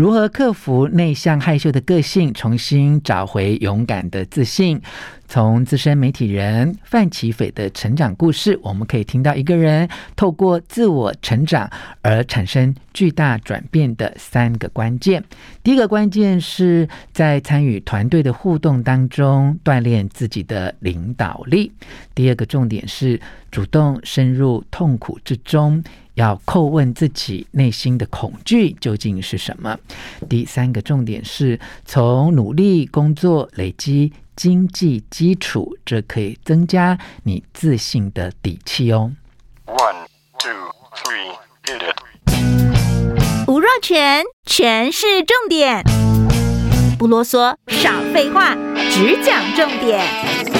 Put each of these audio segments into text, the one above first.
如何克服内向害羞的个性，重新找回勇敢的自信。从资深媒体人范琪斐的成长故事，我们可以听到一个人透过自我成长而产生巨大转变的三个关键。第一个关键是在参与团队的互动当中锻炼自己的领导力。第二个重点是主动深入痛苦之中，要叩问自己内心的恐惧究竟是什么。第三个重点是从努力工作累积。经济基础，这可以增加你自信的底气哦。One, two, three, hit it. 吴若全，全是重点，不啰嗦，少废话，只讲重点。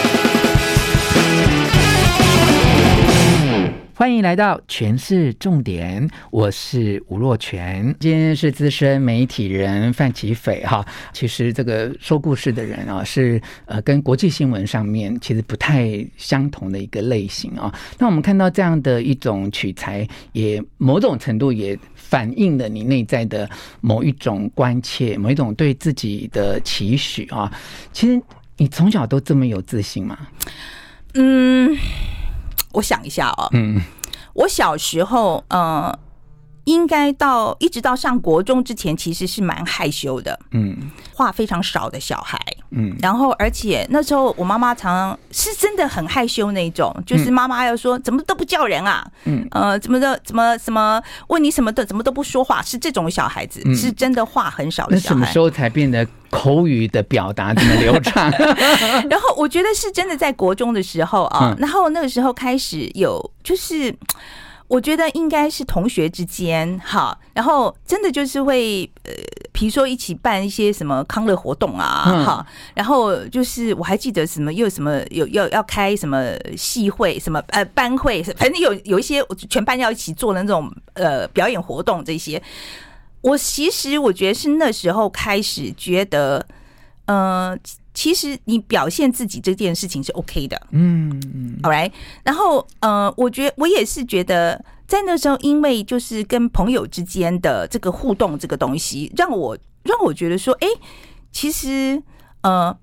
欢迎来到全市重点，我是吴若全。今天是资深媒体人范琪斐哈。其实这个说故事的人啊，是呃跟国际新闻上面其实不太相同的一个类型啊。那我们看到这样的一种取材，也某种程度也反映了你内在的某一种关切，某一种对自己的期许啊。其实你从小都这么有自信吗？嗯。我想一下哦，嗯，我小时候，呃，应该到一直到上国中之前，其实是蛮害羞的，嗯，话非常少的小孩，嗯，然后而且那时候我妈妈常常是真的很害羞那种，就是妈妈要说怎么都不叫人啊，嗯，呃，怎么的，怎么什么问你什么的，怎么都不说话，是这种小孩子，是真的话很少的小孩。那什么时候才变得？口语的表达这么流畅，然后我觉得是真的在国中的时候啊，然后那个时候开始有，就是我觉得应该是同学之间哈，然后真的就是会呃，比如说一起办一些什么康乐活动啊，哈，然后就是我还记得什么又什么有要要开什么系会什么呃班会，反正有有一些全班要一起做的那种呃表演活动这些。我其实我觉得是那时候开始觉得，呃，其实你表现自己这件事情是 OK 的，嗯嗯，All right。然后呃，我觉得我也是觉得在那时候，因为就是跟朋友之间的这个互动这个东西，让我让我觉得说，哎，其实呃，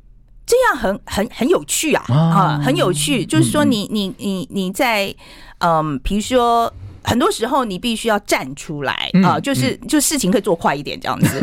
这样很很很有趣啊啊，很有趣。就是说你，你你你你在嗯，比如说。很多时候你必须要站出来啊、呃，就是就事情可以做快一点这样子。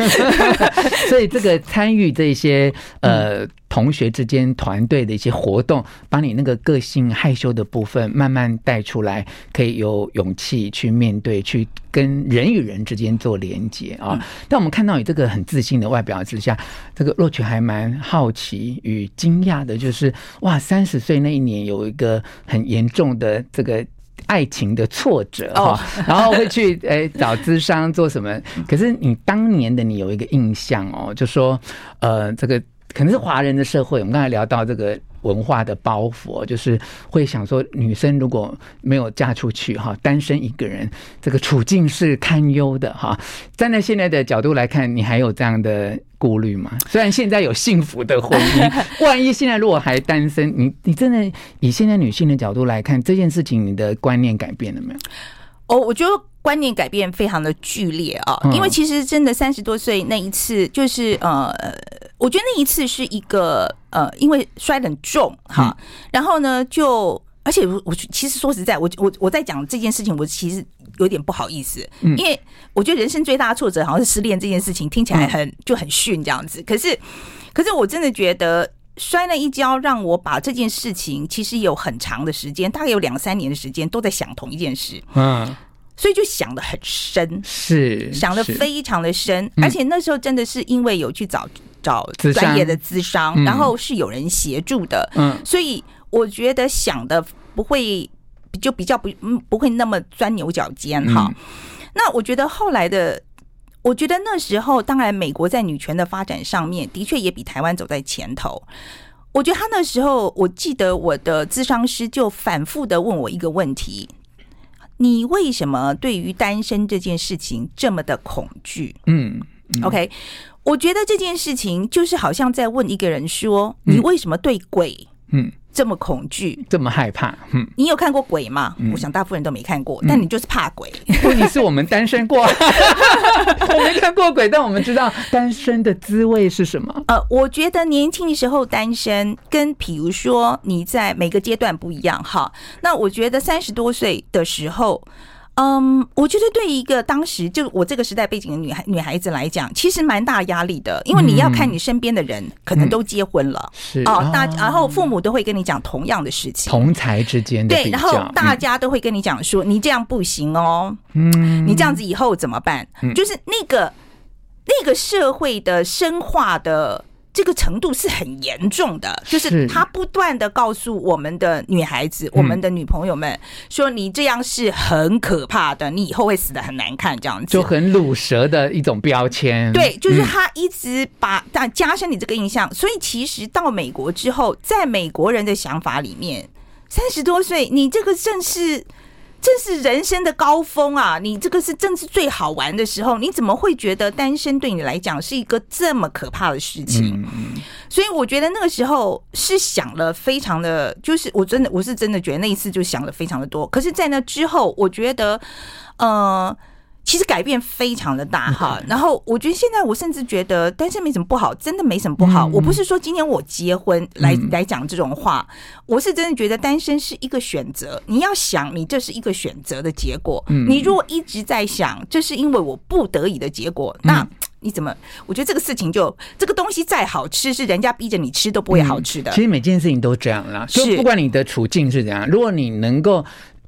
所以这个参与这些呃同学之间团队的一些活动，把你那个个性害羞的部分慢慢带出来，可以有勇气去面对，去跟人与人之间做连接啊。但我们看到你这个很自信的外表之下，这个若权还蛮好奇与惊讶的，就是哇，三十岁那一年有一个很严重的这个。爱情的挫折哈，oh. 然后会去诶找咨商做什么？可是你当年的你有一个印象哦，就说呃，这个可能是华人的社会，我们刚才聊到这个。文化的包袱，就是会想说，女生如果没有嫁出去哈，单身一个人，这个处境是堪忧的哈。站在现在的角度来看，你还有这样的顾虑吗？虽然现在有幸福的婚姻，万一现在如果还单身，你你真的以现在女性的角度来看这件事情，你的观念改变了没有？哦，我觉得观念改变非常的剧烈啊，因为其实真的三十多岁那一次，就是呃。我觉得那一次是一个呃，因为摔得很重哈，然后呢，就而且我我其实说实在，我我我在讲这件事情，我其实有点不好意思，因为我觉得人生最大的挫折好像是失恋这件事情，听起来很就很逊这样子。可是可是我真的觉得摔了一跤，让我把这件事情其实有很长的时间，大概有两三年的时间都在想同一件事，嗯，所以就想的很深，是想的非常的深，而且那时候真的是因为有去找。找专业的咨商，然后是有人协助的，嗯，所以我觉得想的不会就比较不嗯不会那么钻牛角尖哈。那我觉得后来的，我觉得那时候当然美国在女权的发展上面的确也比台湾走在前头。我觉得他那时候，我记得我的咨商师就反复的问我一个问题：你为什么对于单身这件事情这么的恐惧？嗯，嗯，OK。我觉得这件事情就是好像在问一个人说：“你为什么对鬼，嗯，这么恐惧，这么害怕。嗯，你有看过鬼吗？嗯、我想大部分人都没看过，但你就是怕鬼。问题是我们单身过，我没看过鬼，但我们知道单身的滋味是什么。呃，我觉得年轻的时候单身，跟比如说你在每个阶段不一样哈。那我觉得三十多岁的时候。嗯，我觉得对一个当时就我这个时代背景的女孩女孩子来讲，其实蛮大压力的，因为你要看你身边的人可能都结婚了，是。哦，大然后父母都会跟你讲同样的事情，同才之间的对，然后大家都会跟你讲说你这样不行哦，嗯，你这样子以后怎么办？就是那个那个社会的深化的。这个程度是很严重的，就是他不断的告诉我们的女孩子、我们的女朋友们说：“你这样是很可怕的，你以后会死的很难看。”这样子就很鲁蛇的一种标签。对，就是他一直把但加深你这个印象。所以其实到美国之后，在美国人的想法里面，三十多岁，你这个正是。这是人生的高峰啊！你这个是正是最好玩的时候，你怎么会觉得单身对你来讲是一个这么可怕的事情？所以我觉得那个时候是想了非常的，就是我真的我是真的觉得那一次就想了非常的多。可是，在那之后，我觉得，呃。其实改变非常的大哈，然后我觉得现在我甚至觉得单身没什么不好，真的没什么不好。我不是说今天我结婚来来讲这种话，我是真的觉得单身是一个选择。你要想，你这是一个选择的结果。嗯你如果一直在想这是因为我不得已的结果，那你怎么？我觉得这个事情就这个东西再好吃，是人家逼着你吃都不会好吃的。其实每件事情都这样啦，就不管你的处境是怎样，如果你能够。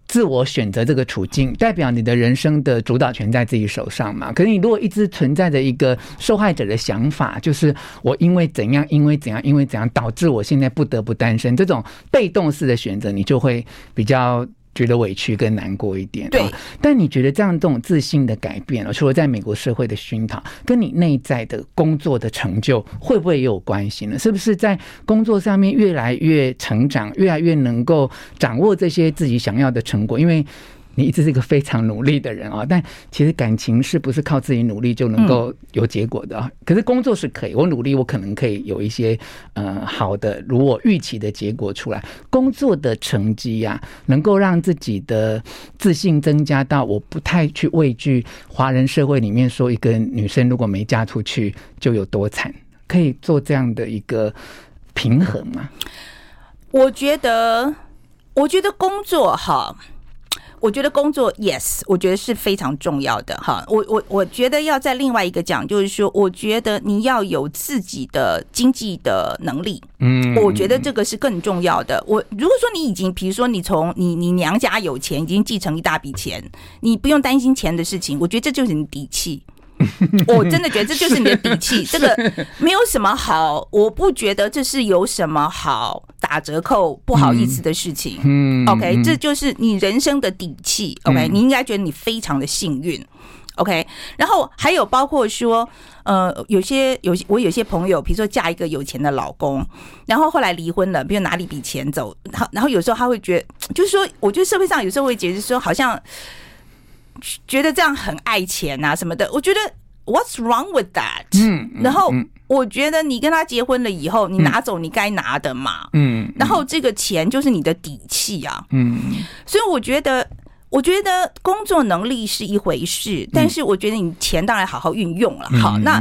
自我选择这个处境，代表你的人生的主导权在自己手上嘛？可是你如果一直存在着一个受害者的想法，就是我因为怎样，因为怎样，因为怎样，导致我现在不得不单身，这种被动式的选择，你就会比较。觉得委屈跟难过一点，对。但你觉得这样这种自信的改变，除了在美国社会的熏陶，跟你内在的工作的成就，会不会也有关系呢？是不是在工作上面越来越成长，越来越能够掌握这些自己想要的成果？因为你一直是一个非常努力的人啊，但其实感情是不是靠自己努力就能够有结果的？可是工作是可以，我努力，我可能可以有一些呃好的，如我预期的结果出来。工作的成绩呀，能够让自己的自信增加到我不太去畏惧华人社会里面说一个女生如果没嫁出去就有多惨，可以做这样的一个平衡吗？我觉得，我觉得工作哈。我觉得工作，yes，我觉得是非常重要的哈。我我我觉得要在另外一个讲，就是说，我觉得你要有自己的经济的能力，嗯，我觉得这个是更重要的。我如果说你已经，比如说你从你你娘家有钱，已经继承一大笔钱，你不用担心钱的事情，我觉得这就是你底气。我真的觉得这就是你的底气，这个没有什么好，我不觉得这是有什么好打折扣不好意思的事情。嗯，OK，这就是你人生的底气。OK，你应该觉得你非常的幸运。OK，然后还有包括说，呃，有些有些我有些朋友，比如说嫁一个有钱的老公，然后后来离婚了，比如拿了一笔钱走，然后然后有时候他会觉得，就是说，我觉得社会上有时候会觉得说，好像。觉得这样很爱钱啊什么的，我觉得 What's wrong with that？嗯，然后我觉得你跟他结婚了以后，你拿走你该拿的嘛，嗯，然后这个钱就是你的底气啊，嗯，所以我觉得，我觉得工作能力是一回事，但是我觉得你钱当然好好运用了。好，那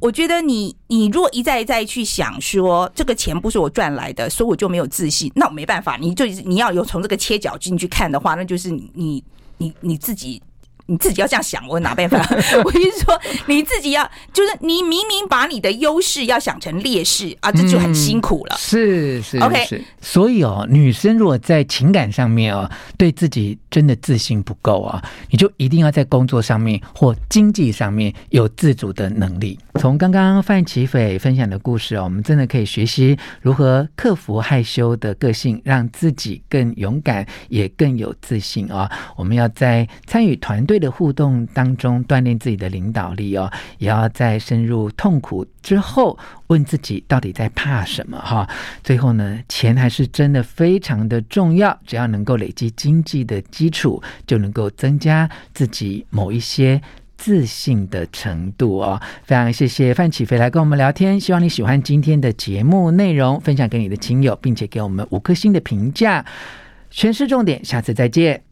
我觉得你你如果一再一再去想说这个钱不是我赚来的，所以我就没有自信，那我没办法，你就你要有从这个切角进去看的话，那就是你你你自己。你自己要这样想，我哪办法？我跟你说，你自己要，就是你明明把你的优势要想成劣势啊，这就很辛苦了。嗯、是是 OK，所以哦，女生如果在情感上面哦，对自己真的自信不够啊，你就一定要在工作上面或经济上面有自主的能力。从刚刚范琪斐分享的故事哦，我们真的可以学习如何克服害羞的个性，让自己更勇敢，也更有自信啊。我们要在参与团队的互动当中锻炼自己的领导力哦，也要在深入痛苦之后问自己到底在怕什么哈。最后呢，钱还是真的非常的重要，只要能够累积经济的基础，就能够增加自己某一些自信的程度哦。非常谢谢范启飞来跟我们聊天，希望你喜欢今天的节目内容，分享给你的亲友，并且给我们五颗星的评价。全是重点，下次再见。